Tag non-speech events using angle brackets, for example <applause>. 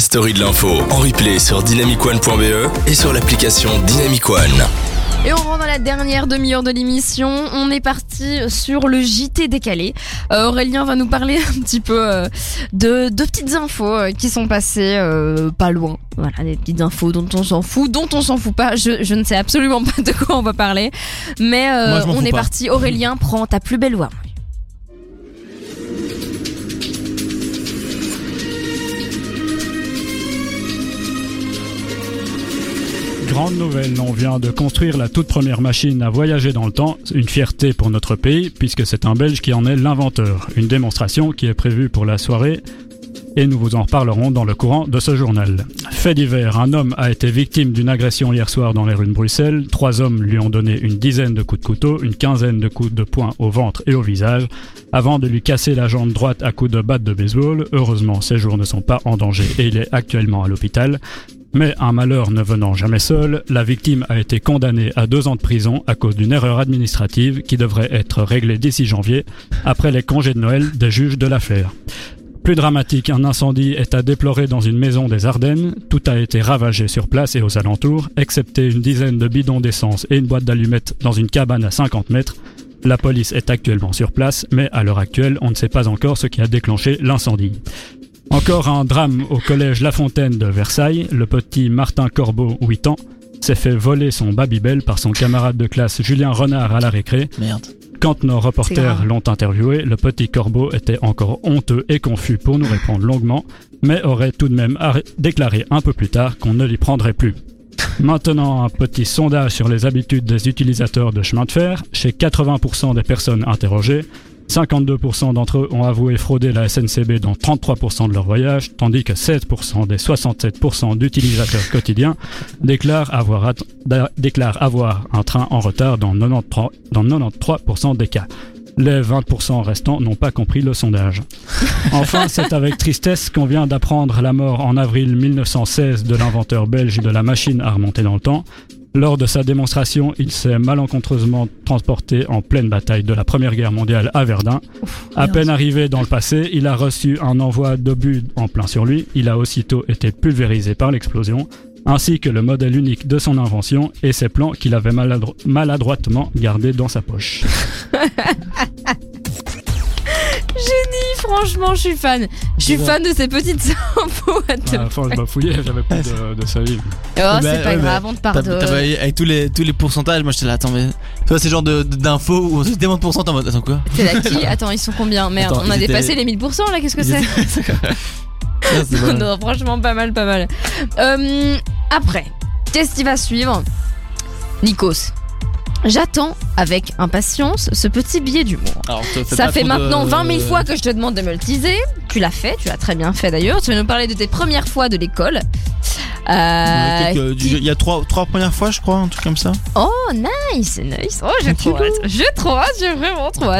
la story de l'info en replay sur dynamicone.be et sur l'application Dynamic One. Et on rentre dans la dernière demi-heure de l'émission. On est parti sur le JT décalé. Euh, Aurélien va nous parler <laughs> un petit peu euh, de, de petites infos euh, qui sont passées euh, pas loin. Voilà, des petites infos dont on s'en fout, dont on s'en fout pas. Je, je ne sais absolument <laughs> pas de quoi on va parler. Mais euh, Moi, on est pas. parti. Aurélien, prends ta plus belle voix. Grande nouvelle, on vient de construire la toute première machine à voyager dans le temps, une fierté pour notre pays puisque c'est un Belge qui en est l'inventeur. Une démonstration qui est prévue pour la soirée et nous vous en reparlerons dans le courant de ce journal. Fait divers, un homme a été victime d'une agression hier soir dans les rues de Bruxelles. Trois hommes lui ont donné une dizaine de coups de couteau, une quinzaine de coups de poing au ventre et au visage, avant de lui casser la jambe droite à coups de batte de baseball. Heureusement, ses jours ne sont pas en danger et il est actuellement à l'hôpital. Mais un malheur ne venant jamais seul, la victime a été condamnée à deux ans de prison à cause d'une erreur administrative qui devrait être réglée d'ici janvier, après les congés de Noël des juges de l'affaire. Plus dramatique, un incendie est à déplorer dans une maison des Ardennes. Tout a été ravagé sur place et aux alentours, excepté une dizaine de bidons d'essence et une boîte d'allumettes dans une cabane à 50 mètres. La police est actuellement sur place, mais à l'heure actuelle, on ne sait pas encore ce qui a déclenché l'incendie. Encore un drame au collège La Fontaine de Versailles. Le petit Martin Corbeau, 8 ans, s'est fait voler son Babybel par son camarade de classe Julien Renard à la récré. Merde. Quand nos reporters l'ont interviewé, le petit corbeau était encore honteux et confus pour nous répondre longuement, mais aurait tout de même déclaré un peu plus tard qu'on ne l'y prendrait plus. Maintenant, un petit sondage sur les habitudes des utilisateurs de chemin de fer. Chez 80% des personnes interrogées, 52% d'entre eux ont avoué frauder la SNCB dans 33% de leur voyage, tandis que 7% des 67% d'utilisateurs quotidiens déclarent avoir, un train en retard dans 93%, dans 93% des cas. Les 20% restants n'ont pas compris le sondage. <laughs> Enfin, c'est avec tristesse qu'on vient d'apprendre la mort en avril 1916 de l'inventeur belge de la machine à remonter dans le temps. Lors de sa démonstration, il s'est malencontreusement transporté en pleine bataille de la Première Guerre mondiale à Verdun. À peine arrivé dans le passé, il a reçu un envoi d'obus en plein sur lui. Il a aussitôt été pulvérisé par l'explosion, ainsi que le modèle unique de son invention et ses plans qu'il avait maladro- maladroitement gardés dans sa poche. <laughs> Génie, franchement, je suis fan. Je suis Ouais. fan de ces petites <laughs> infos. à te- À la fin, je m'affouillais, j'avais plus de, de salive. Oh, Bah, c'est pas ouais, grave, bah, on te pardonne. avec tous les, tous les pourcentages, moi j'étais là, attends, mais. Toi, c'est le genre d'infos où on se demande pourcent en mode, attends quoi? C'est la qui? Attends, ils sont combien? Merde, Attends, on a étaient- dépassé les 1000% là, qu'est-ce que c'est? <laughs> Ah, c'est. Non, franchement, pas mal, pas mal. Euh, après, qu'est-ce qui va suivre? Nikos, j'attends avec impatience ce petit billet d'humour. Ça fait maintenant de- 20 000 fois que je te demande de me le teaser. Tu l'as fait, tu l'as très bien fait d'ailleurs. Tu vas nous parler de tes premières fois de l'école. Euh, qui- Il y a trois, trois premières fois, je crois, un truc comme ça. Oh, nice, nice. Oh, j'ai trop hâte. J'ai trop hâte, j'ai vraiment trop hâte.